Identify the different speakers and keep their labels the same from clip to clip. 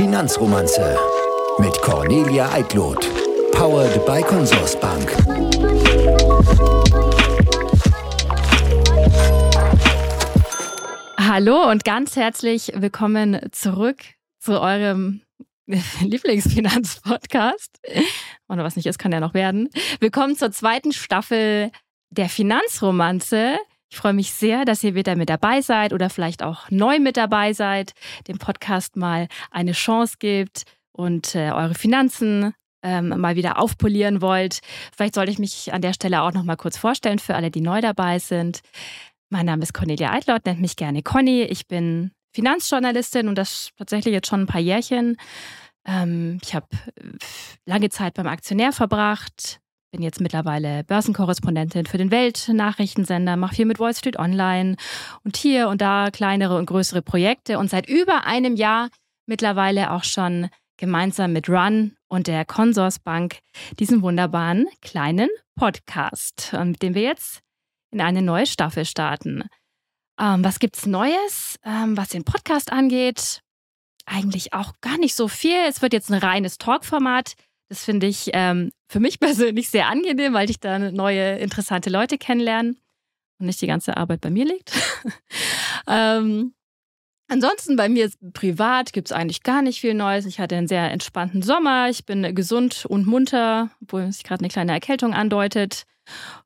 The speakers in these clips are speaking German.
Speaker 1: Finanzromanze mit Cornelia Eitlot. Powered by Consorsbank.
Speaker 2: Hallo und ganz herzlich willkommen zurück zu eurem Lieblingsfinanzpodcast. Oder was nicht ist, kann ja noch werden. Willkommen zur zweiten Staffel der Finanzromanze. Ich freue mich sehr, dass ihr wieder mit dabei seid oder vielleicht auch neu mit dabei seid, dem Podcast mal eine Chance gibt und äh, eure Finanzen ähm, mal wieder aufpolieren wollt. Vielleicht sollte ich mich an der Stelle auch noch mal kurz vorstellen für alle, die neu dabei sind. Mein Name ist Cornelia Eitlaut, nennt mich gerne Conny. Ich bin Finanzjournalistin und das tatsächlich jetzt schon ein paar Jährchen. Ähm, ich habe lange Zeit beim Aktionär verbracht, bin jetzt mittlerweile Börsenkorrespondentin für den Weltnachrichtensender, mache viel mit Wall Street Online und hier und da kleinere und größere Projekte und seit über einem Jahr mittlerweile auch schon gemeinsam mit Run und der Consorsbank diesen wunderbaren kleinen Podcast, mit dem wir jetzt in eine neue Staffel starten. Ähm, was gibt's Neues, ähm, was den Podcast angeht? Eigentlich auch gar nicht so viel. Es wird jetzt ein reines Talkformat. Das finde ich ähm, für mich persönlich sehr angenehm, weil ich da neue, interessante Leute kennenlerne und nicht die ganze Arbeit bei mir liegt. ähm, ansonsten bei mir privat gibt es eigentlich gar nicht viel Neues. Ich hatte einen sehr entspannten Sommer. Ich bin gesund und munter, obwohl sich gerade eine kleine Erkältung andeutet.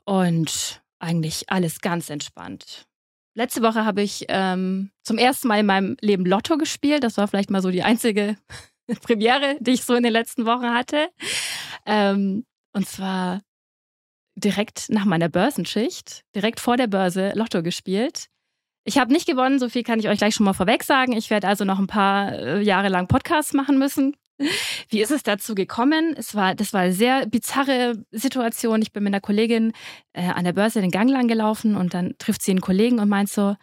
Speaker 2: Und eigentlich alles ganz entspannt. Letzte Woche habe ich ähm, zum ersten Mal in meinem Leben Lotto gespielt. Das war vielleicht mal so die einzige Premiere, die ich so in den letzten Wochen hatte. Ähm, und zwar direkt nach meiner Börsenschicht, direkt vor der Börse Lotto gespielt. Ich habe nicht gewonnen, so viel kann ich euch gleich schon mal vorweg sagen. Ich werde also noch ein paar äh, Jahre lang Podcasts machen müssen. Wie ist es dazu gekommen? Es war, das war eine sehr bizarre Situation. Ich bin mit einer Kollegin äh, an der Börse den Gang lang gelaufen und dann trifft sie einen Kollegen und meint so: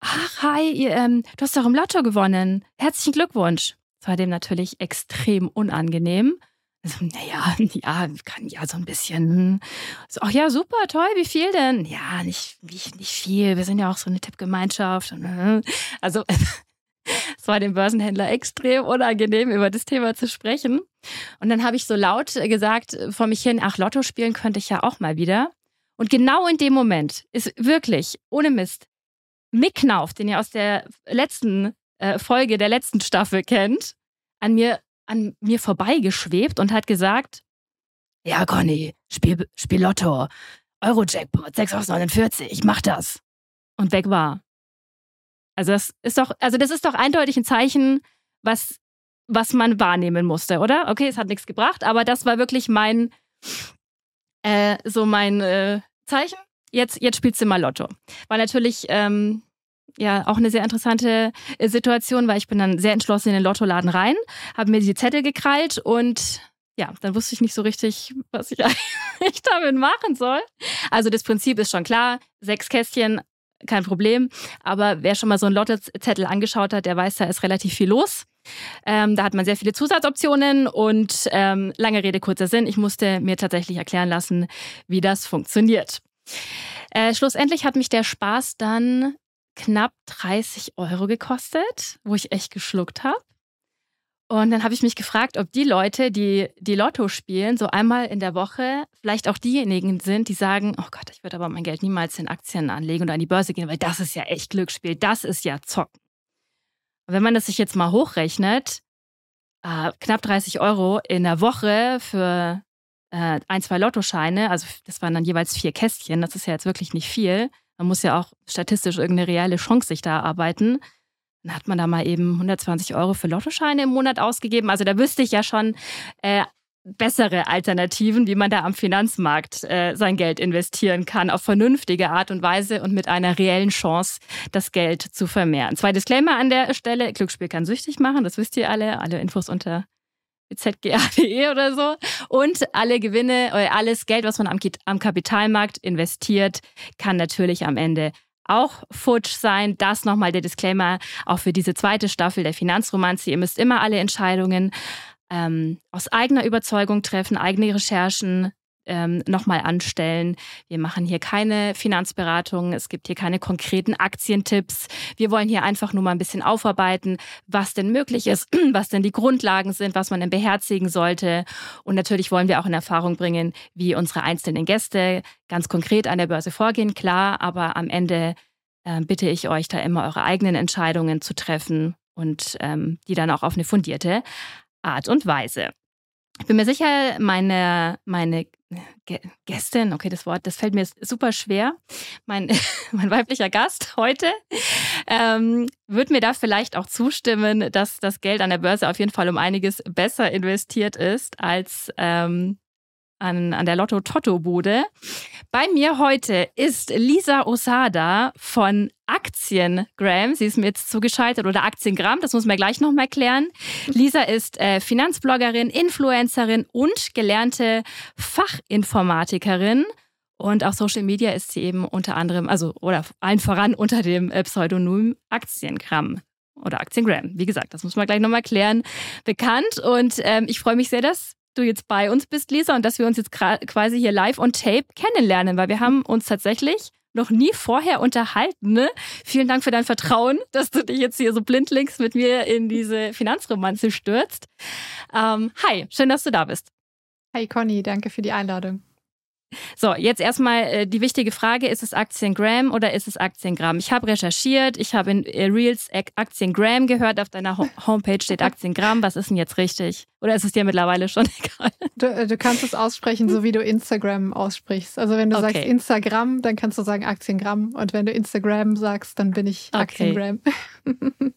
Speaker 2: Ach, hi, ihr, ähm, du hast doch im Lotto gewonnen. Herzlichen Glückwunsch. Das war dem natürlich extrem unangenehm. Also, naja, ja, kann ja so ein bisschen. So, ach ja, super, toll, wie viel denn? Ja, nicht, nicht, nicht viel. Wir sind ja auch so eine Tippgemeinschaft. Äh, also, es war dem Börsenhändler extrem unangenehm, über das Thema zu sprechen. Und dann habe ich so laut gesagt vor mich hin, ach, Lotto spielen könnte ich ja auch mal wieder. Und genau in dem Moment ist wirklich, ohne Mist, Mick Knauf, den ihr aus der letzten äh, Folge der letzten Staffel kennt, an mir, an mir vorbeigeschwebt und hat gesagt, ja, Conny, spiel, spiel Lotto. Euro-Jackpot, 6 aus 49, ich mach das. Und weg war. Also das ist doch, also das ist doch eindeutig ein Zeichen, was, was man wahrnehmen musste, oder? Okay, es hat nichts gebracht, aber das war wirklich mein, äh, so mein äh, Zeichen. Jetzt, jetzt spielst du mal Lotto. War natürlich ähm, ja auch eine sehr interessante äh, Situation, weil ich bin dann sehr entschlossen in den Lottoladen rein, habe mir die Zettel gekrallt und ja, dann wusste ich nicht so richtig, was ich eigentlich damit machen soll. Also das Prinzip ist schon klar, sechs Kästchen, kein Problem. Aber wer schon mal so einen Lottozettel angeschaut hat, der weiß, da ist relativ viel los. Ähm, da hat man sehr viele Zusatzoptionen und ähm, lange Rede, kurzer Sinn. Ich musste mir tatsächlich erklären lassen, wie das funktioniert. Äh, schlussendlich hat mich der Spaß dann knapp 30 Euro gekostet, wo ich echt geschluckt habe. Und dann habe ich mich gefragt, ob die Leute, die die Lotto spielen, so einmal in der Woche vielleicht auch diejenigen sind, die sagen, oh Gott, ich würde aber mein Geld niemals in Aktien anlegen oder an die Börse gehen, weil das ist ja echt Glücksspiel, das ist ja Zocken. Und wenn man das sich jetzt mal hochrechnet, äh, knapp 30 Euro in der Woche für äh, ein, zwei Lottoscheine, also das waren dann jeweils vier Kästchen, das ist ja jetzt wirklich nicht viel. Man muss ja auch statistisch irgendeine reelle Chance sich da erarbeiten. Dann hat man da mal eben 120 Euro für Lottoscheine im Monat ausgegeben. Also da wüsste ich ja schon äh, bessere Alternativen, wie man da am Finanzmarkt äh, sein Geld investieren kann, auf vernünftige Art und Weise und mit einer reellen Chance, das Geld zu vermehren. Zwei Disclaimer an der Stelle. Glücksspiel kann süchtig machen, das wisst ihr alle. Alle Infos unter zga.de oder so. Und alle Gewinne oder alles Geld, was man am, am Kapitalmarkt investiert, kann natürlich am Ende auch futsch sein. Das nochmal der Disclaimer auch für diese zweite Staffel der Finanzromanze. Ihr müsst immer alle Entscheidungen ähm, aus eigener Überzeugung treffen, eigene Recherchen ähm, nochmal anstellen. Wir machen hier keine Finanzberatung, es gibt hier keine konkreten Aktientipps. Wir wollen hier einfach nur mal ein bisschen aufarbeiten, was denn möglich ist, was denn die Grundlagen sind, was man denn beherzigen sollte. Und natürlich wollen wir auch in Erfahrung bringen, wie unsere einzelnen Gäste ganz konkret an der Börse vorgehen, klar, aber am Ende äh, bitte ich euch da immer eure eigenen Entscheidungen zu treffen und ähm, die dann auch auf eine fundierte Art und Weise. Ich bin mir sicher, meine, meine Gästin, okay, das Wort, das fällt mir super schwer. Mein, mein weiblicher Gast heute ähm, wird mir da vielleicht auch zustimmen, dass das Geld an der Börse auf jeden Fall um einiges besser investiert ist als ähm, an, an der Lotto-Totto-Bude. Bei mir heute ist Lisa Osada von Aktiengram. Sie ist mir jetzt zugeschaltet oder Aktiengramm, das muss man gleich nochmal klären. Lisa ist äh, Finanzbloggerin, Influencerin und gelernte Fachinformatikerin. Und auf Social Media ist sie eben unter anderem, also oder allen voran unter dem äh, Pseudonym Aktiengramm oder Aktiengram. Wie gesagt, das muss man gleich nochmal klären, bekannt. Und ähm, ich freue mich sehr, dass du jetzt bei uns bist, Lisa, und dass wir uns jetzt quasi hier live on tape kennenlernen, weil wir haben uns tatsächlich noch nie vorher unterhalten. Ne? Vielen Dank für dein Vertrauen, dass du dich jetzt hier so blindlings mit mir in diese Finanzromanze stürzt. Ähm, hi, schön, dass du da bist.
Speaker 3: Hi Conny, danke für die Einladung.
Speaker 2: So, jetzt erstmal äh, die wichtige Frage, ist es Aktiengram oder ist es Aktiengramm? Ich habe recherchiert, ich habe in äh, Reels Aktiengram gehört, auf deiner Homepage steht Aktiengramm. Was ist denn jetzt richtig? Oder ist es dir mittlerweile schon egal?
Speaker 3: Du, äh, du kannst es aussprechen, so wie du Instagram aussprichst. Also wenn du okay. sagst Instagram, dann kannst du sagen Aktiengramm. Und wenn du Instagram sagst, dann bin ich okay.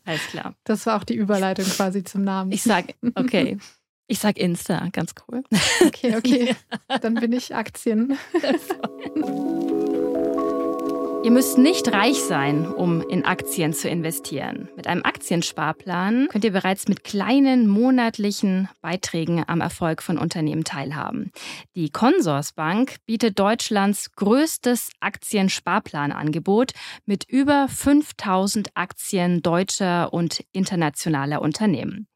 Speaker 2: Alles klar.
Speaker 3: Das war auch die Überleitung quasi zum Namen.
Speaker 2: Ich sage, okay. Ich sag Insta, ganz cool.
Speaker 3: Okay, okay. Dann bin ich Aktien.
Speaker 2: Ihr müsst nicht reich sein, um in Aktien zu investieren. Mit einem Aktiensparplan könnt ihr bereits mit kleinen monatlichen Beiträgen am Erfolg von Unternehmen teilhaben. Die Consorsbank bietet Deutschlands größtes Aktiensparplanangebot mit über 5000 Aktien deutscher und internationaler Unternehmen.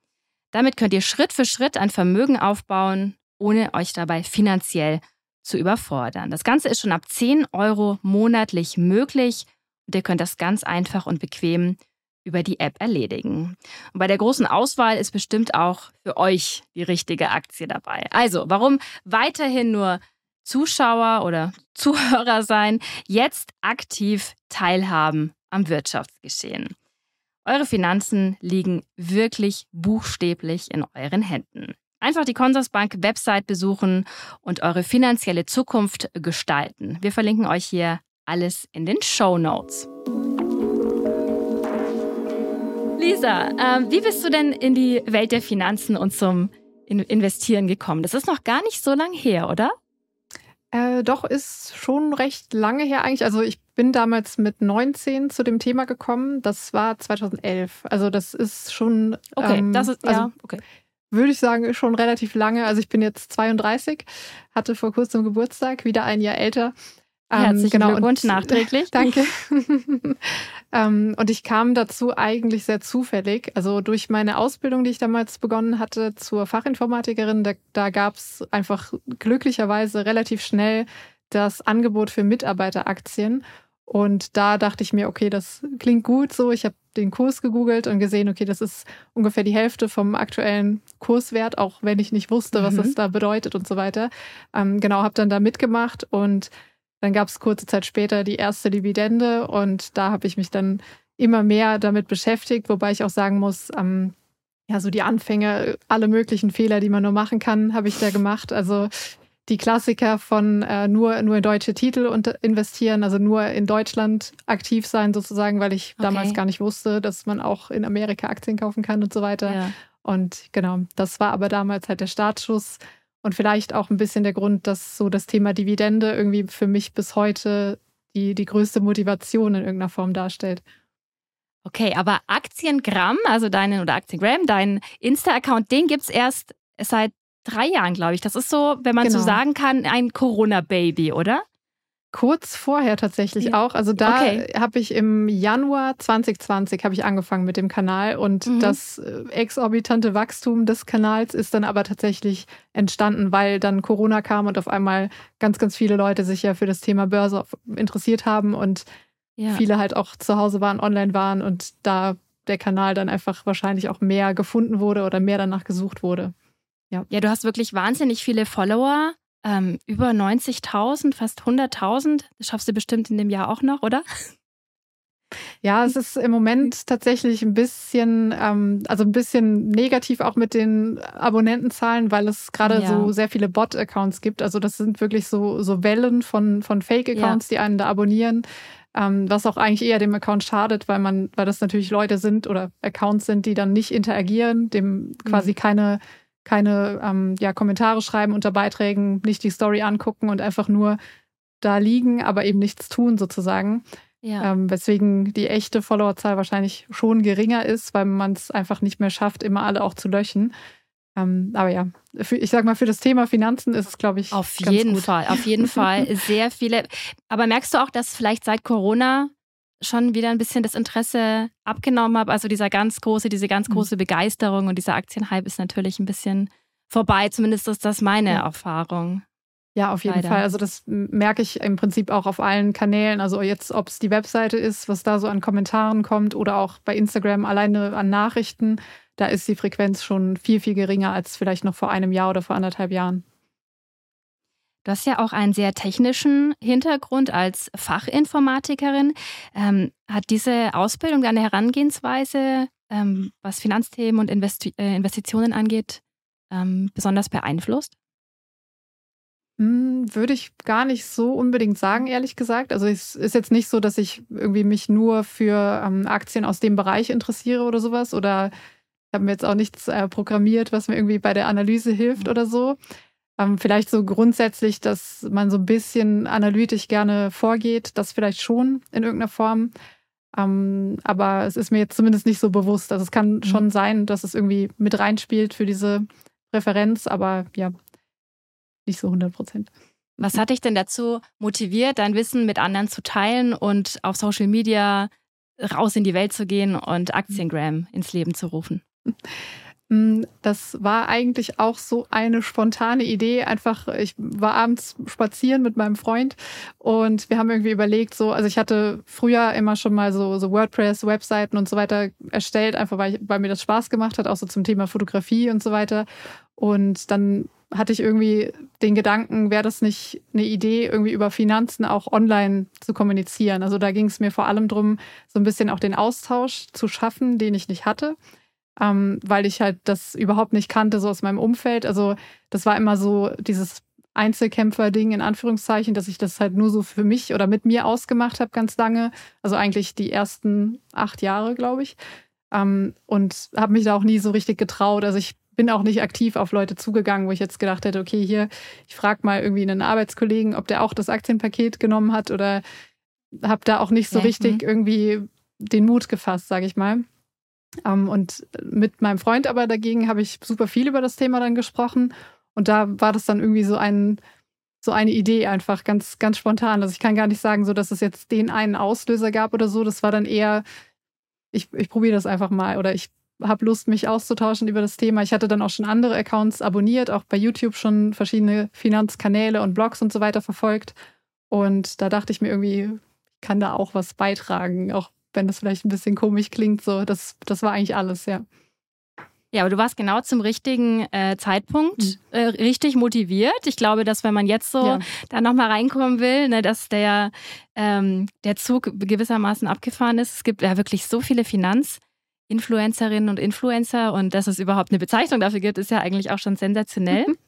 Speaker 2: Damit könnt ihr Schritt für Schritt ein Vermögen aufbauen, ohne euch dabei finanziell zu überfordern. Das Ganze ist schon ab 10 Euro monatlich möglich und ihr könnt das ganz einfach und bequem über die App erledigen. Und bei der großen Auswahl ist bestimmt auch für euch die richtige Aktie dabei. Also, warum weiterhin nur Zuschauer oder Zuhörer sein, jetzt aktiv teilhaben am Wirtschaftsgeschehen. Eure Finanzen liegen wirklich buchstäblich in euren Händen. Einfach die Consorsbank Website besuchen und eure finanzielle Zukunft gestalten. Wir verlinken euch hier alles in den Show Notes. Lisa, äh, wie bist du denn in die Welt der Finanzen und zum Investieren gekommen? Das ist noch gar nicht so lang her, oder?
Speaker 3: Äh, doch, ist schon recht lange her eigentlich. Also ich bin damals mit 19 zu dem Thema gekommen. Das war 2011. Also das ist schon.
Speaker 2: Okay, ähm, das ist
Speaker 3: also,
Speaker 2: ja okay.
Speaker 3: Würde ich sagen, schon relativ lange. Also ich bin jetzt 32, hatte vor kurzem Geburtstag, wieder ein Jahr älter.
Speaker 2: Ähm, Herzlichen genau, Glückwunsch und, nachträglich.
Speaker 3: Danke. ähm, und ich kam dazu eigentlich sehr zufällig. Also durch meine Ausbildung, die ich damals begonnen hatte zur Fachinformatikerin, da, da gab es einfach glücklicherweise relativ schnell das Angebot für Mitarbeiteraktien. Und da dachte ich mir, okay, das klingt gut so. Ich habe den Kurs gegoogelt und gesehen, okay, das ist ungefähr die Hälfte vom aktuellen Kurswert, auch wenn ich nicht wusste, was mhm. das da bedeutet und so weiter. Ähm, genau, habe dann da mitgemacht und dann gab es kurze Zeit später die erste Dividende und da habe ich mich dann immer mehr damit beschäftigt, wobei ich auch sagen muss, ähm, ja, so die Anfänge, alle möglichen Fehler, die man nur machen kann, habe ich da gemacht. Also die Klassiker von äh, nur, nur in deutsche Titel und investieren, also nur in Deutschland aktiv sein sozusagen, weil ich okay. damals gar nicht wusste, dass man auch in Amerika Aktien kaufen kann und so weiter. Ja. Und genau, das war aber damals halt der Startschuss. Und vielleicht auch ein bisschen der Grund, dass so das Thema Dividende irgendwie für mich bis heute die, die größte Motivation in irgendeiner Form darstellt.
Speaker 2: Okay, aber Aktiengramm, also deinen oder Aktiengram, deinen Insta-Account, den gibt es erst seit drei Jahren, glaube ich. Das ist so, wenn man genau. so sagen kann, ein Corona-Baby, oder?
Speaker 3: Kurz vorher tatsächlich ja. auch. Also da okay. habe ich im Januar 2020 habe ich angefangen mit dem Kanal und mhm. das äh, exorbitante Wachstum des Kanals ist dann aber tatsächlich entstanden, weil dann Corona kam und auf einmal ganz, ganz viele Leute sich ja für das Thema Börse interessiert haben und ja. viele halt auch zu Hause waren, online waren und da der Kanal dann einfach wahrscheinlich auch mehr gefunden wurde oder mehr danach gesucht wurde.
Speaker 2: Ja, ja du hast wirklich wahnsinnig viele Follower ähm, über 90.000, fast 100.000. Das schaffst du bestimmt in dem Jahr auch noch, oder?
Speaker 3: Ja, es ist im Moment tatsächlich ein bisschen, ähm, also ein bisschen negativ auch mit den Abonnentenzahlen, weil es gerade ja. so sehr viele Bot-Accounts gibt. Also das sind wirklich so, so Wellen von, von Fake-Accounts, ja. die einen da abonnieren. Ähm, was auch eigentlich eher dem Account schadet, weil man, weil das natürlich Leute sind oder Accounts sind, die dann nicht interagieren, dem quasi mhm. keine keine ähm, ja, Kommentare schreiben unter Beiträgen, nicht die Story angucken und einfach nur da liegen, aber eben nichts tun sozusagen. Ja. Ähm, weswegen die echte Followerzahl wahrscheinlich schon geringer ist, weil man es einfach nicht mehr schafft, immer alle auch zu löschen. Ähm, aber ja, für, ich sag mal, für das Thema Finanzen ist es, glaube ich.
Speaker 2: Auf jeden
Speaker 3: gut.
Speaker 2: Fall, auf jeden Fall sehr viele. Aber merkst du auch, dass vielleicht seit Corona schon wieder ein bisschen das Interesse abgenommen habe. Also dieser ganz große, diese ganz mhm. große Begeisterung und dieser Aktienhype ist natürlich ein bisschen vorbei. Zumindest ist das meine ja. Erfahrung.
Speaker 3: Ja, auf jeden Leider. Fall. Also das merke ich im Prinzip auch auf allen Kanälen. Also jetzt, ob es die Webseite ist, was da so an Kommentaren kommt oder auch bei Instagram alleine an Nachrichten, da ist die Frequenz schon viel, viel geringer als vielleicht noch vor einem Jahr oder vor anderthalb Jahren.
Speaker 2: Du hast ja auch einen sehr technischen Hintergrund als Fachinformatikerin. Ähm, hat diese Ausbildung deine Herangehensweise, ähm, was Finanzthemen und Investi äh, Investitionen angeht, ähm, besonders beeinflusst?
Speaker 3: Hm, würde ich gar nicht so unbedingt sagen, ehrlich gesagt. Also es ist jetzt nicht so, dass ich irgendwie mich nur für ähm, Aktien aus dem Bereich interessiere oder sowas. Oder ich habe mir jetzt auch nichts äh, programmiert, was mir irgendwie bei der Analyse hilft mhm. oder so. Ähm, vielleicht so grundsätzlich, dass man so ein bisschen analytisch gerne vorgeht, das vielleicht schon in irgendeiner Form. Ähm, aber es ist mir jetzt zumindest nicht so bewusst. Also es kann mhm. schon sein, dass es irgendwie mit reinspielt für diese Präferenz, aber ja, nicht so 100 Prozent.
Speaker 2: Was hat dich denn dazu motiviert, dein Wissen mit anderen zu teilen und auf Social Media raus in die Welt zu gehen und Aktiengram ins Leben zu rufen?
Speaker 3: Mm, das war eigentlich auch so eine spontane Idee. Einfach, ich war abends spazieren mit meinem Freund und wir haben irgendwie überlegt, so, also ich hatte früher immer schon mal so, so WordPress, Webseiten und so weiter erstellt, einfach weil, ich, weil mir das Spaß gemacht hat, auch so zum Thema Fotografie und so weiter. Und dann hatte ich irgendwie den Gedanken, wäre das nicht eine Idee, irgendwie über Finanzen auch online zu kommunizieren. Also da ging es mir vor allem darum, so ein bisschen auch den Austausch zu schaffen, den ich nicht hatte ähm, weil ich halt das überhaupt nicht kannte, so aus meinem Umfeld. Also das war immer so dieses Einzelkämpfer-Ding in Anführungszeichen, dass ich das halt nur so für mich oder mit mir ausgemacht habe ganz lange. Also eigentlich die ersten acht Jahre, glaube ich. Ähm, und habe mich da auch nie so richtig getraut. Also ich bin auch nicht aktiv auf Leute zugegangen, wo ich jetzt gedacht hätte, okay, hier, ich frage mal irgendwie einen Arbeitskollegen, ob der auch das Aktienpaket genommen hat oder habe da auch nicht so richtig mhm. irgendwie den Mut gefasst, sage ich mal. Ähm, und mit meinem Freund aber dagegen habe ich super viel über das Thema dann gesprochen. Und da war das dann irgendwie so ein, so eine Idee einfach ganz, ganz spontan. Also ich kann gar nicht sagen, so dass es jetzt den einen Auslöser gab oder so. Das war dann eher, ich, ich probiere das einfach mal oder ich habe Lust, mich auszutauschen über das Thema. Ich hatte dann auch schon andere Accounts abonniert, auch bei YouTube schon verschiedene Finanzkanäle und Blogs und so weiter verfolgt. Und da dachte ich mir irgendwie, ich kann da auch was beitragen, auch wenn das vielleicht ein bisschen komisch klingt. So, das, das war eigentlich alles, ja.
Speaker 2: Ja, aber du warst genau zum richtigen äh, Zeitpunkt mhm. äh, richtig motiviert. Ich glaube, dass wenn man jetzt so ja. da nochmal reinkommen will, ne, dass der, ähm, der Zug gewissermaßen abgefahren ist. Es gibt ja wirklich so viele Finanzinfluencerinnen und Influencer und dass es überhaupt eine Bezeichnung dafür gibt, ist ja eigentlich auch schon sensationell. Mhm.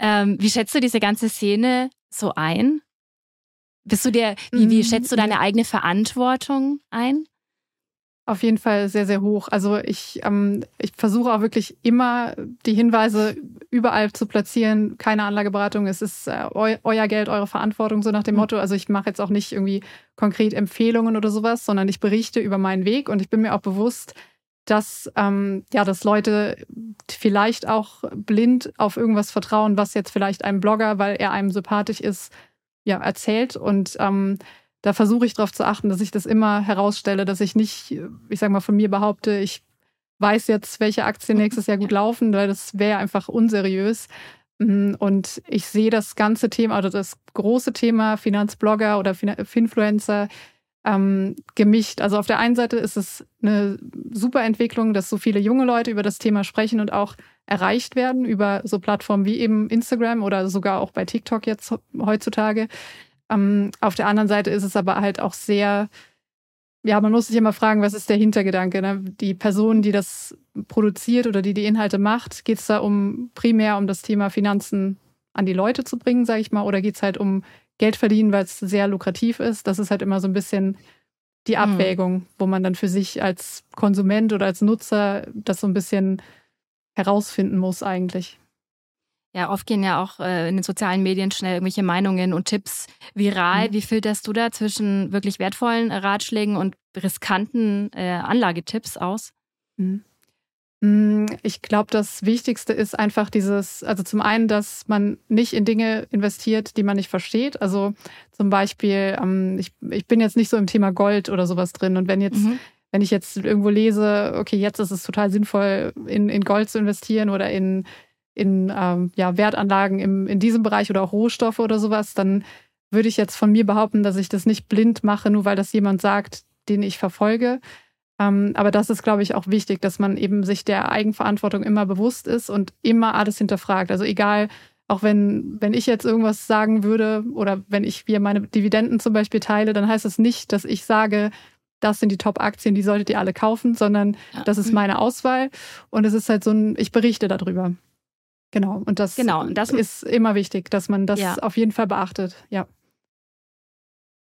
Speaker 2: Ähm, wie schätzt du diese ganze Szene so ein? Bist du dir, wie, wie mhm. schätzt du deine eigene Verantwortung ein?
Speaker 3: Auf jeden Fall sehr, sehr hoch. Also ich, ähm, ich versuche auch wirklich immer die Hinweise überall zu platzieren. Keine Anlageberatung, es ist äh, eu euer Geld, eure Verantwortung, so nach dem mhm. Motto. Also ich mache jetzt auch nicht irgendwie konkret Empfehlungen oder sowas, sondern ich berichte über meinen Weg und ich bin mir auch bewusst, dass, ähm, ja, dass Leute vielleicht auch blind auf irgendwas vertrauen, was jetzt vielleicht einem Blogger, weil er einem sympathisch ist, ja, erzählt. Und ähm, da versuche ich darauf zu achten, dass ich das immer herausstelle, dass ich nicht, ich sage mal, von mir behaupte, ich weiß jetzt, welche Aktien nächstes Jahr gut laufen, weil das wäre einfach unseriös. Mm, und ich sehe das ganze Thema, also das große Thema Finanzblogger oder Finfluencer ähm, gemischt. Also auf der einen Seite ist es eine super Entwicklung, dass so viele junge Leute über das Thema sprechen und auch erreicht werden über so Plattformen wie eben Instagram oder sogar auch bei TikTok jetzt heutzutage. Ähm, auf der anderen Seite ist es aber halt auch sehr, ja, man muss sich immer fragen, was ist der Hintergedanke? Ne? Die Person, die das produziert oder die die Inhalte macht, geht es da um primär um das Thema Finanzen an die Leute zu bringen, sage ich mal, oder geht es halt um Geld verdienen, weil es sehr lukrativ ist? Das ist halt immer so ein bisschen die hm. Abwägung, mhm. wo man dann für sich als Konsument oder als Nutzer das so ein bisschen herausfinden muss eigentlich.
Speaker 2: Ja, oft gehen ja auch äh, in den sozialen Medien schnell irgendwelche Meinungen und Tipps viral. Mhm. Wie filterst du da zwischen wirklich wertvollen Ratschlägen und riskanten äh, Anlagetipps aus?
Speaker 3: Mhm. Mm, ich glaube, das Wichtigste ist einfach dieses, also zum einen, dass man nicht in Dinge investiert, die man nicht versteht. Also zum Beispiel, ähm, ich, ich bin jetzt nicht so im Thema Gold oder sowas drin. Und wenn jetzt, mhm. wenn ich jetzt irgendwo lese, okay, jetzt ist es total sinnvoll, in, in Gold zu investieren oder in, in ähm, ja, Wertanlagen im, in diesem Bereich oder auch Rohstoffe oder sowas, dann würde ich jetzt von mir behaupten, dass ich das nicht blind mache, nur weil das jemand sagt, den ich verfolge aber das ist, glaube ich, auch wichtig, dass man eben sich der Eigenverantwortung immer bewusst ist und immer alles hinterfragt. Also egal, auch wenn, wenn ich jetzt irgendwas sagen würde oder wenn ich hier meine Dividenden zum Beispiel teile, dann heißt das nicht, dass ich sage, das sind die Top-Aktien, die solltet ihr alle kaufen, sondern ja. das ist meine Auswahl und es ist halt so ein, ich berichte darüber. Genau. Und das, genau, das ist immer wichtig, dass man das ja. auf jeden Fall beachtet. Ja.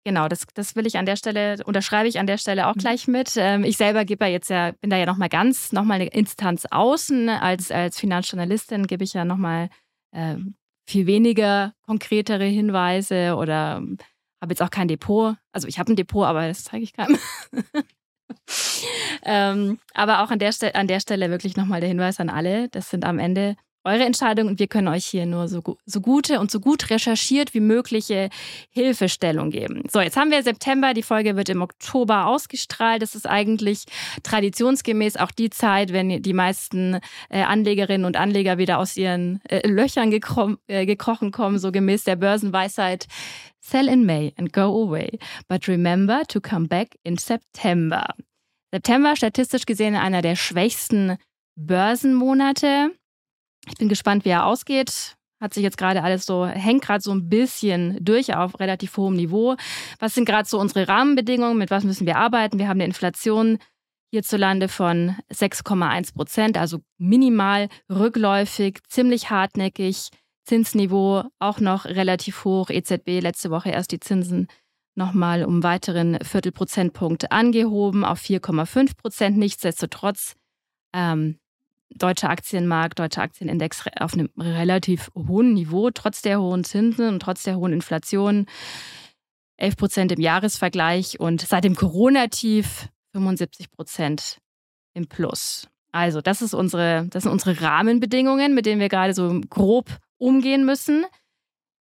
Speaker 2: Genau, das, das will ich an der Stelle, unterschreibe ich an der Stelle auch mhm. gleich mit. Ähm, ich selber gebe ja jetzt ja, bin da ja nochmal ganz, nochmal eine Instanz außen. Als, als Finanzjournalistin gebe ich ja nochmal äh, viel weniger konkretere Hinweise oder ähm, habe jetzt auch kein Depot. Also ich habe ein Depot, aber das zeige ich keinem. ähm, aber auch an der, an der Stelle wirklich nochmal der Hinweis an alle. Das sind am Ende eure Entscheidung und wir können euch hier nur so, so gute und so gut recherchiert wie mögliche Hilfestellung geben. So, jetzt haben wir September, die Folge wird im Oktober ausgestrahlt. Das ist eigentlich traditionsgemäß auch die Zeit, wenn die meisten äh, Anlegerinnen und Anleger wieder aus ihren äh, Löchern gekro äh, gekrochen kommen, so gemäß der Börsenweisheit. Sell in May and go away, but remember to come back in September. September statistisch gesehen einer der schwächsten Börsenmonate. Ich bin gespannt, wie er ausgeht. Hat sich jetzt gerade alles so, hängt gerade so ein bisschen durch auf relativ hohem Niveau. Was sind gerade so unsere Rahmenbedingungen? Mit was müssen wir arbeiten? Wir haben eine Inflation hierzulande von 6,1 Prozent, also minimal rückläufig, ziemlich hartnäckig. Zinsniveau auch noch relativ hoch. EZB letzte Woche erst die Zinsen nochmal um weiteren Viertelprozentpunkt angehoben auf 4,5 Prozent. Nichtsdestotrotz ähm, deutscher Aktienmarkt, deutscher Aktienindex auf einem relativ hohen Niveau, trotz der hohen Zinsen und trotz der hohen Inflation. 11 Prozent im Jahresvergleich und seit dem Corona-Tief 75 Prozent im Plus. Also, das, ist unsere, das sind unsere Rahmenbedingungen, mit denen wir gerade so grob umgehen müssen.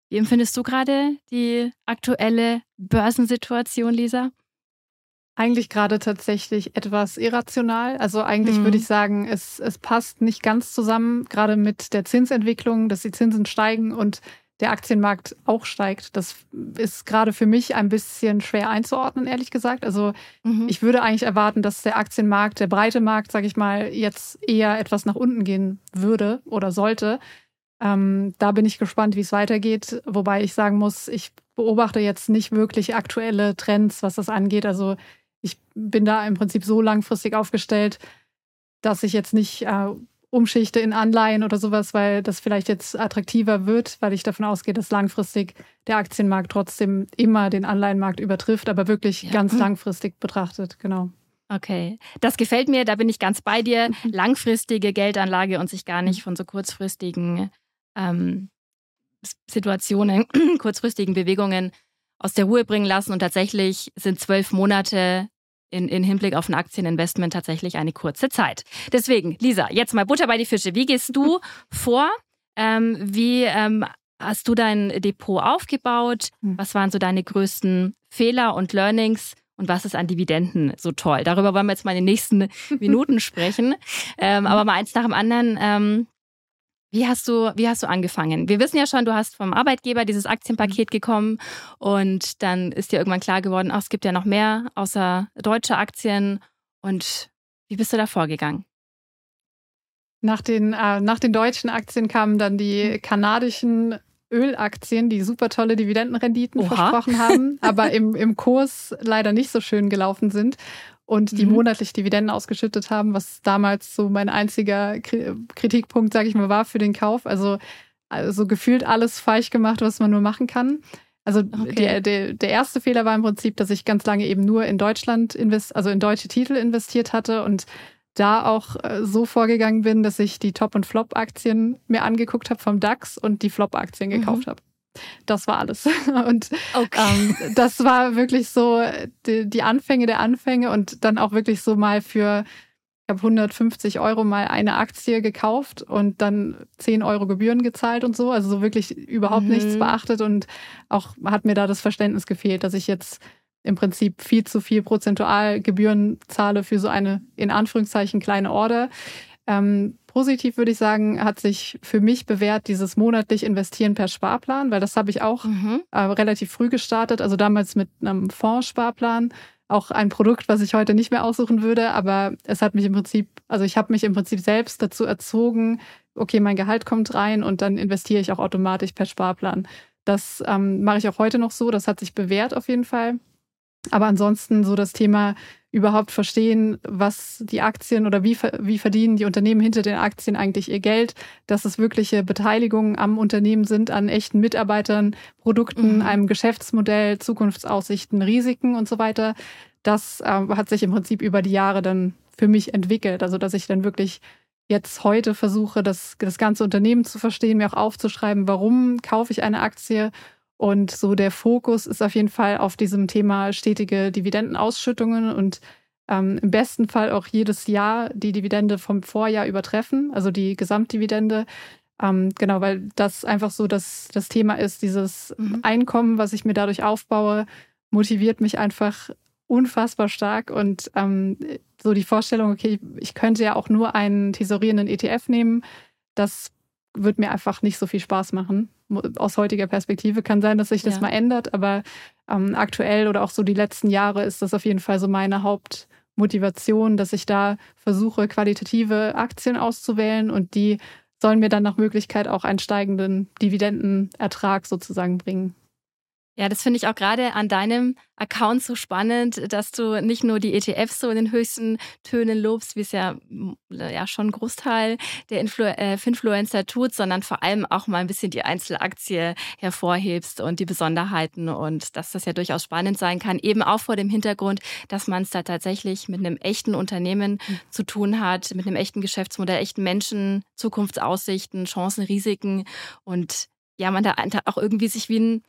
Speaker 2: Wie empfindest du gerade die aktuelle Börsensituation, Lisa?
Speaker 3: Eigentlich gerade tatsächlich etwas irrational. Also eigentlich mhm. würde ich sagen, es, es passt nicht ganz zusammen, gerade mit der Zinsentwicklung, dass die Zinsen steigen und der Aktienmarkt auch steigt. Das ist gerade für mich ein bisschen schwer einzuordnen, ehrlich gesagt. Also mhm. ich würde eigentlich erwarten, dass der Aktienmarkt, der breite Markt, sage ich mal, jetzt eher etwas nach unten gehen würde oder sollte. Ähm, da bin ich gespannt, wie es weitergeht. Wobei ich sagen muss, ich beobachte jetzt nicht wirklich aktuelle Trends, was das angeht. Also ich bin da im Prinzip so langfristig aufgestellt, dass ich jetzt nicht äh, umschichte in Anleihen oder sowas, weil das vielleicht jetzt attraktiver wird, weil ich davon ausgehe, dass langfristig der Aktienmarkt trotzdem immer den Anleihenmarkt übertrifft, aber wirklich ja. ganz langfristig betrachtet, genau.
Speaker 2: Okay, das gefällt mir, da bin ich ganz bei dir. Mhm. Langfristige Geldanlage und sich gar nicht von so kurzfristigen ähm, Situationen, kurzfristigen Bewegungen aus der Ruhe bringen lassen. Und tatsächlich sind zwölf Monate in, in Hinblick auf ein Aktieninvestment tatsächlich eine kurze Zeit. Deswegen, Lisa, jetzt mal Butter bei die Fische. Wie gehst du vor? Ähm, wie ähm, hast du dein Depot aufgebaut? Mhm. Was waren so deine größten Fehler und Learnings? Und was ist an Dividenden so toll? Darüber wollen wir jetzt mal in den nächsten Minuten sprechen. Ähm, aber mal eins nach dem anderen. Wie hast du, wie hast du angefangen? Wir wissen ja schon, du hast vom Arbeitgeber dieses Aktienpaket mhm. gekommen und dann ist dir irgendwann klar geworden, ach, es gibt ja noch mehr außer deutsche Aktien. Und wie bist du da vorgegangen?
Speaker 3: Nach den, äh, nach den deutschen Aktien kamen dann die mhm. kanadischen Ölaktien, die super tolle Dividendenrenditen Oha. versprochen haben, aber im, im Kurs leider nicht so schön gelaufen sind und die mhm. monatlich Dividenden ausgeschüttet haben, was damals so mein einziger Kritikpunkt, sage ich mal, war für den Kauf. Also, also gefühlt alles falsch gemacht, was man nur machen kann. Also okay. der, der, der erste Fehler war im Prinzip, dass ich ganz lange eben nur in Deutschland invest, also in deutsche Titel investiert hatte und da auch äh, so vorgegangen bin, dass ich die Top- und Flop-Aktien mir angeguckt habe vom DAX und die Flop-Aktien gekauft mhm. habe. Das war alles. Und okay. ähm, das war wirklich so die, die, Anfänge der Anfänge und dann auch wirklich so mal für, ich habe 150 Euro mal eine Aktie gekauft und dann 10 Euro Gebühren gezahlt und so. Also so wirklich überhaupt mhm. nichts beachtet und auch hat mir da das Verständnis gefehlt, dass ich jetzt im Prinzip viel zu viel prozentual Gebühren zahle für so eine in Anführungszeichen kleine Order. Ähm, positiv würde ich sagen, hat sich für mich bewährt, dieses monatlich investieren per Sparplan, weil das habe ich auch mhm. äh, relativ früh gestartet, also damals mit einem Fondssparplan. Auch ein Produkt, was ich heute nicht mehr aussuchen würde, aber es hat mich im Prinzip, also ich habe mich im Prinzip selbst dazu erzogen, okay, mein Gehalt kommt rein und dann investiere ich auch automatisch per Sparplan. Das ähm, mache ich auch heute noch so, das hat sich bewährt auf jeden Fall. Aber ansonsten so das Thema überhaupt verstehen, was die Aktien oder wie, wie verdienen die Unternehmen hinter den Aktien eigentlich ihr Geld, dass es wirkliche Beteiligungen am Unternehmen sind, an echten Mitarbeitern, Produkten, mhm. einem Geschäftsmodell, Zukunftsaussichten, Risiken und so weiter. Das äh, hat sich im Prinzip über die Jahre dann für mich entwickelt. Also dass ich dann wirklich jetzt heute versuche, das, das ganze Unternehmen zu verstehen, mir auch aufzuschreiben, warum kaufe ich eine Aktie und so der Fokus ist auf jeden Fall auf diesem Thema stetige Dividendenausschüttungen und ähm, im besten Fall auch jedes Jahr die Dividende vom Vorjahr übertreffen, also die Gesamtdividende. Ähm, genau, weil das einfach so das, das Thema ist, dieses mhm. Einkommen, was ich mir dadurch aufbaue, motiviert mich einfach unfassbar stark und ähm, so die Vorstellung, okay, ich könnte ja auch nur einen tesorierenden ETF nehmen, das wird mir einfach nicht so viel Spaß machen aus heutiger Perspektive. Kann sein, dass sich das ja. mal ändert, aber ähm, aktuell oder auch so die letzten Jahre ist das auf jeden Fall so meine Hauptmotivation, dass ich da versuche, qualitative Aktien auszuwählen und die sollen mir dann nach Möglichkeit auch einen steigenden Dividendenertrag sozusagen bringen.
Speaker 2: Ja, das finde ich auch gerade an deinem Account so spannend, dass du nicht nur die ETFs so in den höchsten Tönen lobst, wie es ja, ja schon ein Großteil der Influ äh, Finfluencer tut, sondern vor allem auch mal ein bisschen die Einzelaktie hervorhebst und die Besonderheiten und dass das ja durchaus spannend sein kann, eben auch vor dem Hintergrund, dass man es da tatsächlich mit einem echten Unternehmen mhm. zu tun hat, mit einem echten Geschäftsmodell, echten Menschen, Zukunftsaussichten, Chancen, Risiken und ja, man da auch irgendwie sich wie ein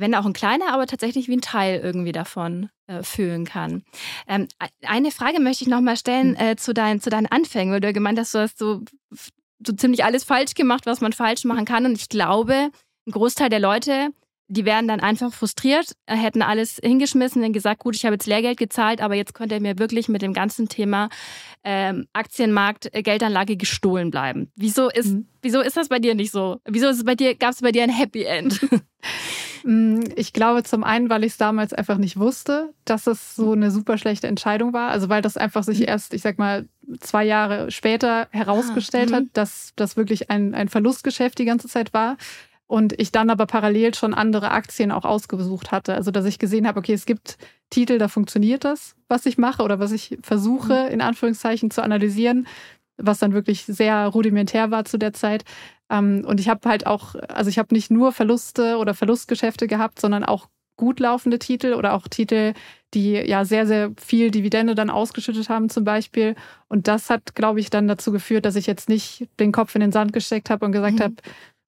Speaker 2: wenn auch ein kleiner, aber tatsächlich wie ein Teil irgendwie davon äh, fühlen kann. Ähm, eine Frage möchte ich nochmal stellen hm. äh, zu, dein, zu deinen Anfängen, weil du ja gemeint hast, du hast so, so ziemlich alles falsch gemacht, was man falsch machen kann. Und ich glaube, ein Großteil der Leute, die wären dann einfach frustriert, äh, hätten alles hingeschmissen und gesagt, gut, ich habe jetzt Lehrgeld gezahlt, aber jetzt könnte mir wirklich mit dem ganzen Thema ähm, Aktienmarkt, äh, Geldanlage gestohlen bleiben. Wieso ist, mhm. wieso ist das bei dir nicht so? Wieso ist es bei dir, gab es bei dir ein Happy End?
Speaker 3: Mm, ich glaube zum einen, weil ich es damals einfach nicht wusste, dass es so eine super schlechte Entscheidung war. Also weil das einfach sich mhm. erst, ich sag mal, zwei Jahre später herausgestellt ah, hat, dass das wirklich ein, ein Verlustgeschäft die ganze Zeit war. Und ich dann aber parallel schon andere Aktien auch ausgesucht hatte. Also dass ich gesehen habe, okay, es gibt Titel, da funktioniert das, was ich mache oder was ich versuche, mhm. in Anführungszeichen zu analysieren, was dann wirklich sehr rudimentär war zu der Zeit. Ähm, und ich habe halt auch, also ich habe nicht nur Verluste oder Verlustgeschäfte gehabt, sondern auch gut laufende Titel oder auch Titel, die ja sehr, sehr viel Dividende dann ausgeschüttet haben zum Beispiel. Und das hat, glaube ich, dann dazu geführt, dass ich jetzt nicht den Kopf in den Sand gesteckt habe und gesagt mhm. habe,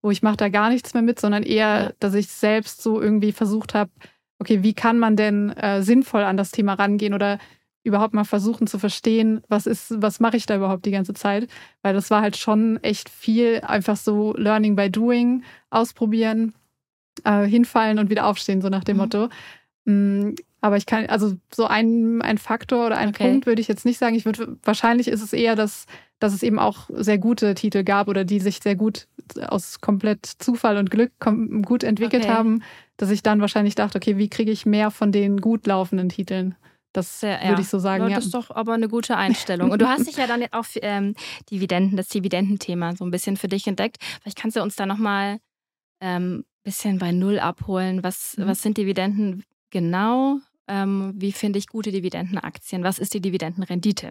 Speaker 3: wo ich mache da gar nichts mehr mit, sondern eher, ja. dass ich selbst so irgendwie versucht habe, okay, wie kann man denn äh, sinnvoll an das Thema rangehen oder überhaupt mal versuchen zu verstehen, was ist, was mache ich da überhaupt die ganze Zeit? Weil das war halt schon echt viel einfach so Learning by Doing, ausprobieren, äh, hinfallen und wieder aufstehen, so nach dem mhm. Motto. Mm, aber ich kann, also so ein, ein Faktor oder ein okay. Punkt würde ich jetzt nicht sagen. Ich würde, wahrscheinlich ist es eher, dass, dass es eben auch sehr gute Titel gab oder die sich sehr gut aus komplett Zufall und Glück gut entwickelt okay. haben, dass ich dann wahrscheinlich dachte, okay, wie kriege ich mehr von den gut laufenden Titeln? Das ja, würde ich so sagen.
Speaker 2: Ja, das ist doch aber eine gute Einstellung. Und du hast dich ja dann auf ähm, Dividenden, das Dividendenthema so ein bisschen für dich entdeckt. Vielleicht kannst du uns da nochmal ein ähm, bisschen bei Null abholen. Was, mhm. was sind Dividenden genau? Ähm, wie finde ich gute Dividendenaktien? Was ist die Dividendenrendite?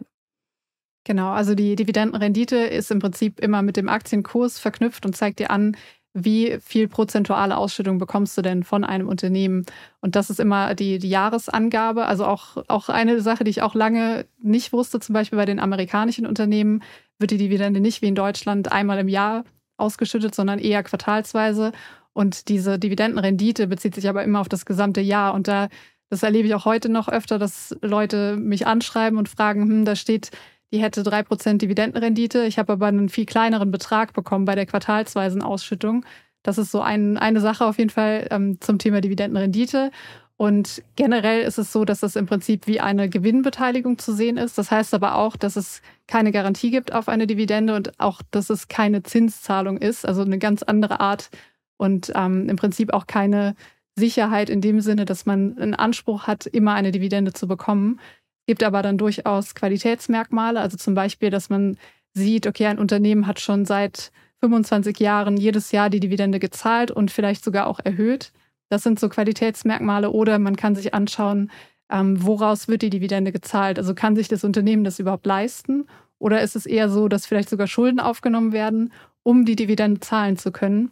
Speaker 3: Genau, also die Dividendenrendite ist im Prinzip immer mit dem Aktienkurs verknüpft und zeigt dir an, wie viel prozentuale Ausschüttung bekommst du denn von einem Unternehmen? Und das ist immer die, die Jahresangabe. Also auch, auch eine Sache, die ich auch lange nicht wusste, zum Beispiel bei den amerikanischen Unternehmen wird die Dividende nicht wie in Deutschland einmal im Jahr ausgeschüttet, sondern eher quartalsweise. Und diese Dividendenrendite bezieht sich aber immer auf das gesamte Jahr. Und da, das erlebe ich auch heute noch öfter, dass Leute mich anschreiben und fragen, hm, da steht die hätte 3% Dividendenrendite. Ich habe aber einen viel kleineren Betrag bekommen bei der quartalsweisen Ausschüttung. Das ist so ein, eine Sache auf jeden Fall ähm, zum Thema Dividendenrendite. Und generell ist es so, dass das im Prinzip wie eine Gewinnbeteiligung zu sehen ist. Das heißt aber auch, dass es keine Garantie gibt auf eine Dividende und auch, dass es keine Zinszahlung ist, also eine ganz andere Art und ähm, im Prinzip auch keine Sicherheit in dem Sinne, dass man einen Anspruch hat, immer eine Dividende zu bekommen gibt aber dann durchaus Qualitätsmerkmale, also zum Beispiel, dass man sieht, okay, ein Unternehmen hat schon seit 25 Jahren jedes Jahr die Dividende gezahlt und vielleicht sogar auch erhöht. Das sind so Qualitätsmerkmale. Oder man kann sich anschauen, ähm, woraus wird die Dividende gezahlt? Also kann sich das Unternehmen das überhaupt leisten? Oder ist es eher so, dass vielleicht sogar Schulden aufgenommen werden, um die Dividende zahlen zu können?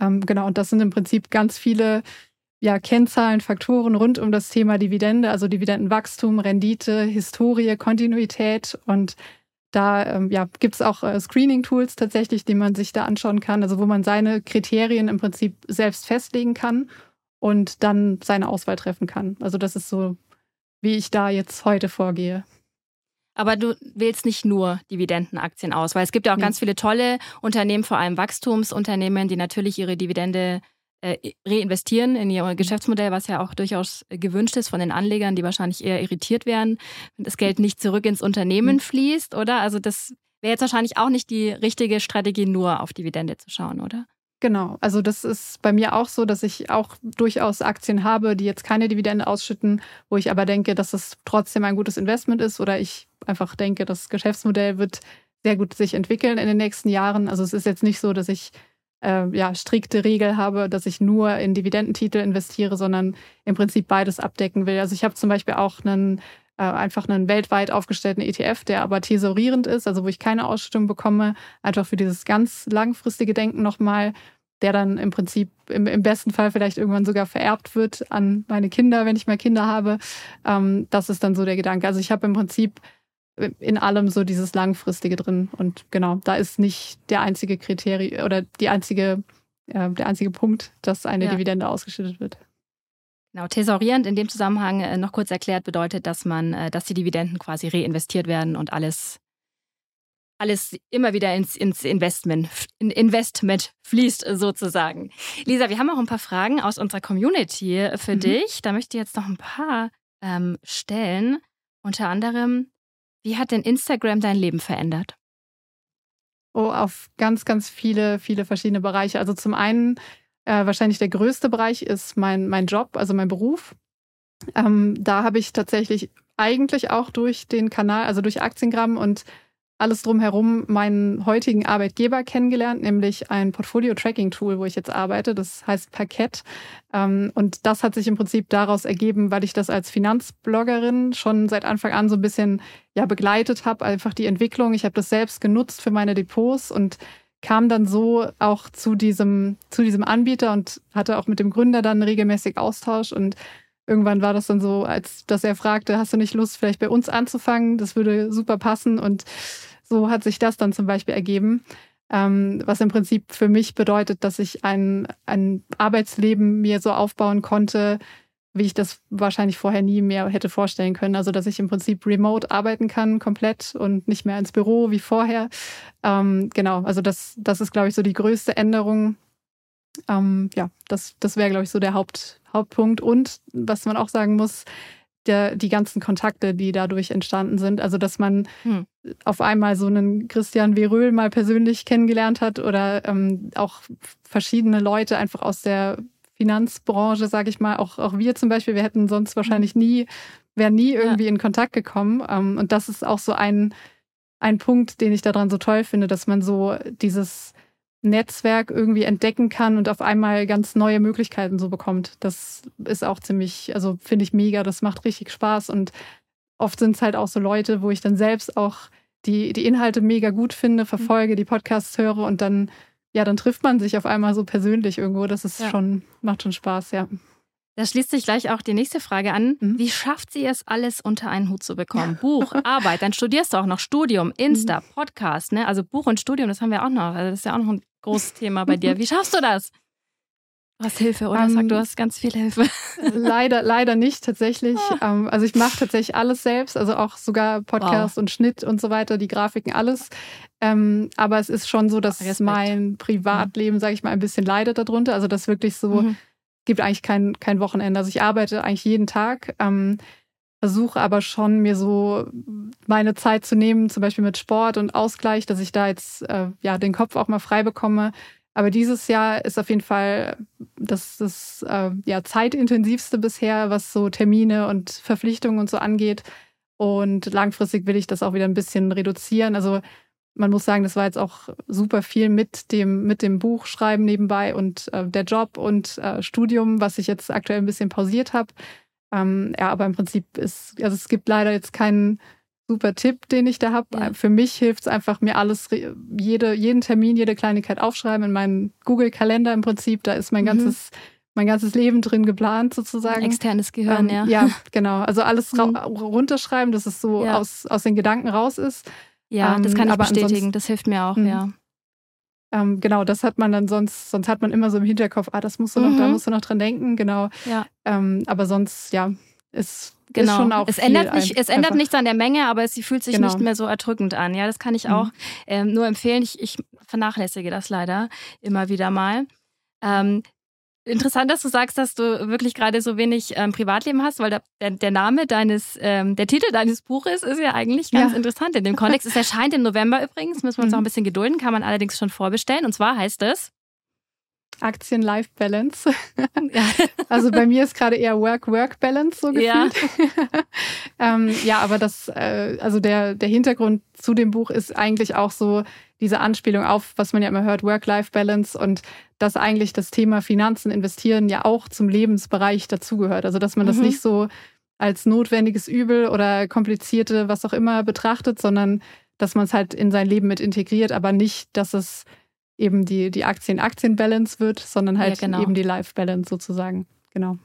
Speaker 3: Ähm, genau, und das sind im Prinzip ganz viele ja, Kennzahlen, Faktoren rund um das Thema Dividende, also Dividendenwachstum, Rendite, Historie, Kontinuität und da ähm, ja, gibt es auch äh, Screening-Tools tatsächlich, die man sich da anschauen kann, also wo man seine Kriterien im Prinzip selbst festlegen kann und dann seine Auswahl treffen kann. Also das ist so, wie ich da jetzt heute vorgehe.
Speaker 2: Aber du wählst nicht nur Dividendenaktien aus, weil es gibt ja auch nee. ganz viele tolle Unternehmen, vor allem Wachstumsunternehmen, die natürlich ihre Dividende äh, reinvestieren in ihr Geschäftsmodell, was ja auch durchaus gewünscht ist von den Anlegern, die wahrscheinlich eher irritiert werden, wenn das Geld nicht zurück ins Unternehmen mhm. fließt, oder? Also das wäre jetzt wahrscheinlich auch nicht die richtige Strategie, nur auf Dividende zu schauen, oder?
Speaker 3: Genau, also das ist bei mir auch so, dass ich auch durchaus Aktien habe, die jetzt keine Dividende ausschütten, wo ich aber denke, dass es trotzdem ein gutes Investment ist oder ich einfach denke, das Geschäftsmodell wird sehr gut sich entwickeln in den nächsten Jahren. Also es ist jetzt nicht so, dass ich äh, ja, strikte Regel habe, dass ich nur in Dividendentitel investiere, sondern im Prinzip beides abdecken will. Also ich habe zum Beispiel auch einen äh, einfach einen weltweit aufgestellten ETF, der aber tesorierend ist, also wo ich keine Ausschüttung bekomme, einfach für dieses ganz langfristige Denken nochmal, der dann im Prinzip im, im, besten Fall vielleicht irgendwann sogar vererbt wird an meine Kinder, wenn ich mal Kinder habe. Ähm, das ist dann so der Gedanke. Also ich habe im Prinzip in allem so dieses Langfristige drin. Und genau, da ist nicht der einzige Kriterium oder die einzige, äh, der einzige Punkt, dass eine ja. Dividende ausgeschüttet wird.
Speaker 2: Genau, tesorierend in dem Zusammenhang äh, noch kurz erklärt bedeutet, dass man, äh, dass die Dividenden quasi reinvestiert werden und alles, alles immer wieder ins, ins Investment, in Investment fließt sozusagen. Lisa, wir haben auch ein paar Fragen aus unserer Community für mhm. dich. Da möchte ich jetzt noch ein paar ähm, stellen. Unter anderem, wie hat denn Instagram dein Leben verändert?
Speaker 3: Oh, auf ganz, ganz viele, viele verschiedene Bereiche. Also zum einen äh, wahrscheinlich der größte Bereich ist mein, mein Job, also mein Beruf. Ähm, da habe ich tatsächlich eigentlich auch durch den Kanal, also durch Aktiengramm und alles drumherum meinen heutigen Arbeitgeber kennengelernt, nämlich ein Portfolio-Tracking-Tool, wo ich jetzt arbeite. Das heißt Parkett. Ähm, und das hat sich im Prinzip daraus ergeben, weil ich das als Finanzbloggerin schon seit Anfang an so ein bisschen ja, begleitet habe, einfach die Entwicklung. Ich habe das selbst genutzt für meine Depots und kam dann so auch zu diesem, zu diesem Anbieter und hatte auch mit dem Gründer dann regelmäßig Austausch und irgendwann war das dann so, als dass er fragte, hast du nicht Lust, vielleicht bei uns anzufangen? Das würde super passen. Und so hat sich das dann zum Beispiel ergeben, ähm, was im Prinzip für mich bedeutet, dass ich ein, ein Arbeitsleben mir so aufbauen konnte, wie ich das wahrscheinlich vorher nie mehr hätte vorstellen können. Also, dass ich im Prinzip remote arbeiten kann, komplett und nicht mehr ins Büro wie vorher. Ähm, genau, also das, das ist, glaube ich, so die größte Änderung. Ähm, ja, das, das wäre, glaube ich, so der Haupt, Hauptpunkt. Und was man auch sagen muss, der, die ganzen Kontakte, die dadurch entstanden sind. Also, dass man hm. auf einmal so einen Christian Veröhl mal persönlich kennengelernt hat oder ähm, auch verschiedene Leute einfach aus der Finanzbranche, sage ich mal, auch, auch wir zum Beispiel, wir hätten sonst wahrscheinlich nie, wären nie irgendwie ja. in Kontakt gekommen. Ähm, und das ist auch so ein, ein Punkt, den ich daran so toll finde, dass man so dieses Netzwerk irgendwie entdecken kann und auf einmal ganz neue Möglichkeiten so bekommt. Das ist auch ziemlich, also finde ich mega, das macht richtig Spaß und oft sind es halt auch so Leute, wo ich dann selbst auch die, die Inhalte mega gut finde, verfolge, die Podcasts höre und dann ja, dann trifft man sich auf einmal so persönlich irgendwo. Das ist ja. schon, macht schon Spaß, ja.
Speaker 2: Da schließt sich gleich auch die nächste Frage an. Mhm. Wie schafft sie es, alles unter einen Hut zu bekommen? Buch, Arbeit, dann studierst du auch noch Studium, Insta, mhm. Podcast, ne? Also Buch und Studium, das haben wir auch noch. Also das ist ja auch noch ein großes Thema bei dir. Wie schaffst du das? Du hast Hilfe, oder? Um, Sag, du ähm, hast ganz viel Hilfe.
Speaker 3: Leider, leider nicht tatsächlich. Oh. Um, also ich mache tatsächlich alles selbst, also auch sogar Podcast wow. und Schnitt und so weiter, die Grafiken, alles. Ähm, aber es ist schon so, dass Respekt. mein Privatleben, mhm. sage ich mal, ein bisschen leidet darunter. Also das wirklich so, mhm. Gibt eigentlich kein, kein Wochenende. Also ich arbeite eigentlich jeden Tag. Ähm, versuche aber schon, mir so meine Zeit zu nehmen, zum Beispiel mit Sport und Ausgleich, dass ich da jetzt äh, ja den Kopf auch mal frei bekomme. Aber dieses Jahr ist auf jeden Fall das, das äh, ja, zeitintensivste bisher, was so Termine und Verpflichtungen und so angeht. Und langfristig will ich das auch wieder ein bisschen reduzieren. Also man muss sagen, das war jetzt auch super viel mit dem, mit dem Buchschreiben nebenbei und äh, der Job und äh, Studium, was ich jetzt aktuell ein bisschen pausiert habe. Ähm, ja, aber im Prinzip ist, also es gibt leider jetzt keinen super Tipp, den ich da habe. Ja. Für mich hilft es einfach, mir alles, jede, jeden Termin, jede Kleinigkeit aufschreiben in meinen Google-Kalender im Prinzip. Da ist mein mhm. ganzes mein ganzes Leben drin geplant sozusagen.
Speaker 2: Ein externes Gehirn, ähm, ja.
Speaker 3: Ja, genau. Also alles mhm. runterschreiben, dass es so ja. aus, aus den Gedanken raus ist.
Speaker 2: Ja, ähm, das kann ich bestätigen. Das hilft mir auch, mhm. ja.
Speaker 3: Ähm, genau, das hat man dann sonst, sonst hat man immer so im Hinterkopf, ah, das musst du noch, da mhm. musst du noch dran denken, genau.
Speaker 2: Ja.
Speaker 3: Ähm, aber sonst, ja, ist
Speaker 2: Genau.
Speaker 3: Ist schon auch
Speaker 2: es ändert, nicht, es ändert nichts an der Menge, aber es fühlt sich genau. nicht mehr so erdrückend an. Ja, das kann ich auch mhm. ähm, nur empfehlen. Ich, ich, vernachlässige das leider immer wieder mal. Ähm, interessant, dass du sagst, dass du wirklich gerade so wenig ähm, Privatleben hast, weil der, der Name deines, ähm, der Titel deines Buches ist ja eigentlich ganz ja. interessant in dem Kontext. es erscheint im November übrigens, müssen wir uns mhm. auch ein bisschen gedulden, kann man allerdings schon vorbestellen. Und zwar heißt es
Speaker 3: Aktien-Life-Balance. Ja. Also bei mir ist gerade eher Work-Work-Balance so gefühlt. Ja, ähm, ja aber das, äh, also der, der Hintergrund zu dem Buch ist eigentlich auch so diese Anspielung auf, was man ja immer hört, Work-Life-Balance und dass eigentlich das Thema Finanzen, Investieren ja auch zum Lebensbereich dazugehört. Also dass man mhm. das nicht so als notwendiges Übel oder komplizierte, was auch immer betrachtet, sondern dass man es halt in sein Leben mit integriert, aber nicht, dass es eben die, die Aktien-Aktien-Balance wird, sondern halt ja, genau. eben die Life-Balance sozusagen. Genau.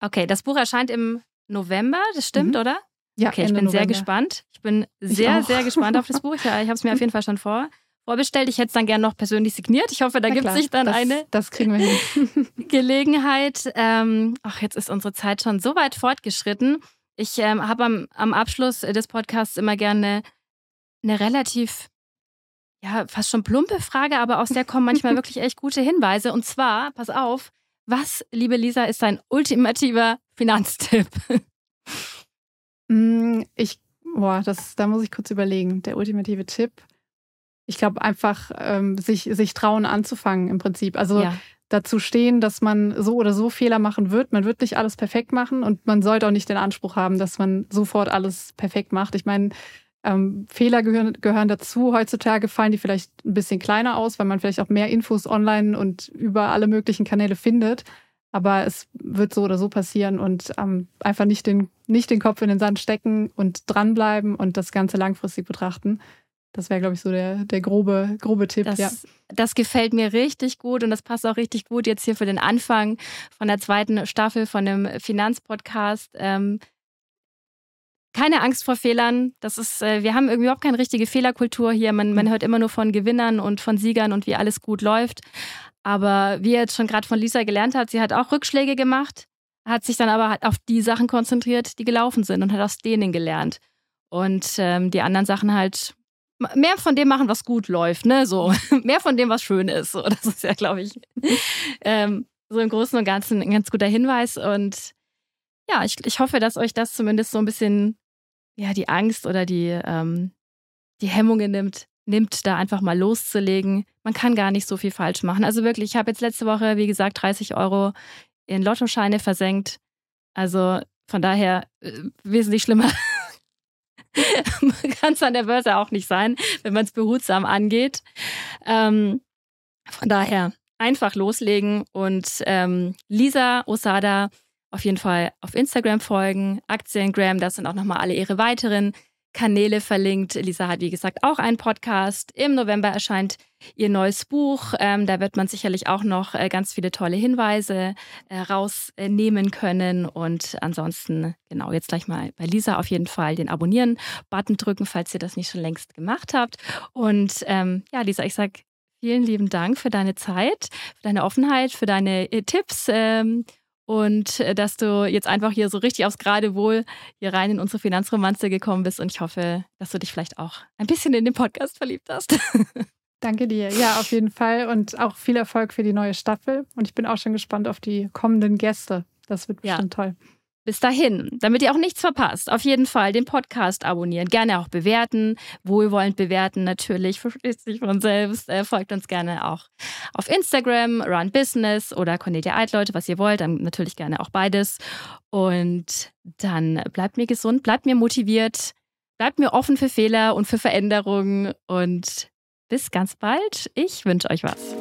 Speaker 2: Okay, das Buch erscheint im November, das stimmt, mhm. oder?
Speaker 3: Ja,
Speaker 2: okay, ich bin November. sehr gespannt. Ich bin sehr, ich sehr gespannt auf das Buch. Ich, ich habe es mir auf jeden Fall schon vor, vorbestellt. Ich hätte es dann gerne noch persönlich signiert. Ich hoffe, da gibt es sich dann
Speaker 3: das,
Speaker 2: eine
Speaker 3: das kriegen wir hin.
Speaker 2: Gelegenheit. Ähm, ach, jetzt ist unsere Zeit schon so weit fortgeschritten. Ich ähm, habe am, am Abschluss des Podcasts immer gerne eine relativ ja, fast schon plumpe Frage, aber aus der kommen manchmal wirklich echt gute Hinweise. Und zwar, pass auf, was, liebe Lisa, ist dein ultimativer Finanztipp?
Speaker 3: Mm, ich, boah, das, da muss ich kurz überlegen. Der ultimative Tipp. Ich glaube einfach, ähm, sich, sich trauen anzufangen im Prinzip. Also ja. dazu stehen, dass man so oder so Fehler machen wird. Man wird nicht alles perfekt machen und man sollte auch nicht den Anspruch haben, dass man sofort alles perfekt macht. Ich meine, ähm, Fehler gehören, gehören dazu. Heutzutage fallen die vielleicht ein bisschen kleiner aus, weil man vielleicht auch mehr Infos online und über alle möglichen Kanäle findet. Aber es wird so oder so passieren und ähm, einfach nicht den, nicht den Kopf in den Sand stecken und dranbleiben und das Ganze langfristig betrachten. Das wäre, glaube ich, so der, der grobe, grobe Tipp.
Speaker 2: Das,
Speaker 3: ja.
Speaker 2: das gefällt mir richtig gut und das passt auch richtig gut jetzt hier für den Anfang von der zweiten Staffel von dem Finanzpodcast. Ähm, keine Angst vor Fehlern. Das ist, äh, wir haben irgendwie überhaupt keine richtige Fehlerkultur hier. Man, man hört immer nur von Gewinnern und von Siegern und wie alles gut läuft. Aber wie ihr jetzt schon gerade von Lisa gelernt habt, sie hat auch Rückschläge gemacht, hat sich dann aber halt auf die Sachen konzentriert, die gelaufen sind und hat aus denen gelernt. Und ähm, die anderen Sachen halt mehr von dem machen, was gut läuft, ne? So mehr von dem, was schön ist. So, das ist ja, glaube ich, ähm, so im Großen und Ganzen ein ganz guter Hinweis. Und ja, ich, ich hoffe, dass euch das zumindest so ein bisschen ja die Angst oder die ähm, die Hemmungen nimmt, nimmt, da einfach mal loszulegen. Man kann gar nicht so viel falsch machen. Also wirklich, ich habe jetzt letzte Woche, wie gesagt, 30 Euro in Lottoscheine versenkt. Also von daher äh, wesentlich schlimmer kann es an der Börse auch nicht sein, wenn man es behutsam angeht. Ähm, von daher einfach loslegen und ähm, Lisa Osada auf jeden Fall auf Instagram folgen, Aktiengram, das sind auch nochmal alle ihre weiteren Kanäle verlinkt. Lisa hat, wie gesagt, auch einen Podcast. Im November erscheint ihr neues Buch. Ähm, da wird man sicherlich auch noch äh, ganz viele tolle Hinweise äh, rausnehmen können. Und ansonsten, genau, jetzt gleich mal bei Lisa auf jeden Fall den Abonnieren-Button drücken, falls ihr das nicht schon längst gemacht habt. Und ähm, ja, Lisa, ich sage vielen lieben Dank für deine Zeit, für deine Offenheit, für deine äh, Tipps. Ähm, und äh, dass du jetzt einfach hier so richtig aufs Geradewohl hier rein in unsere Finanzromanze gekommen bist. Und ich hoffe, dass du dich vielleicht auch ein bisschen in den Podcast verliebt hast.
Speaker 3: Danke dir. Ja, auf jeden Fall. Und auch viel Erfolg für die neue Staffel. Und ich bin auch schon gespannt auf die kommenden Gäste. Das wird bestimmt ja. toll.
Speaker 2: Bis dahin, damit ihr auch nichts verpasst, auf jeden Fall den Podcast abonnieren, gerne auch bewerten, wohlwollend bewerten natürlich, versteht sich von selbst. Äh, folgt uns gerne auch auf Instagram, Run Business oder Cornelia Eidleute, was ihr wollt, dann natürlich gerne auch beides. Und dann bleibt mir gesund, bleibt mir motiviert, bleibt mir offen für Fehler und für Veränderungen und bis ganz bald. Ich wünsche euch was.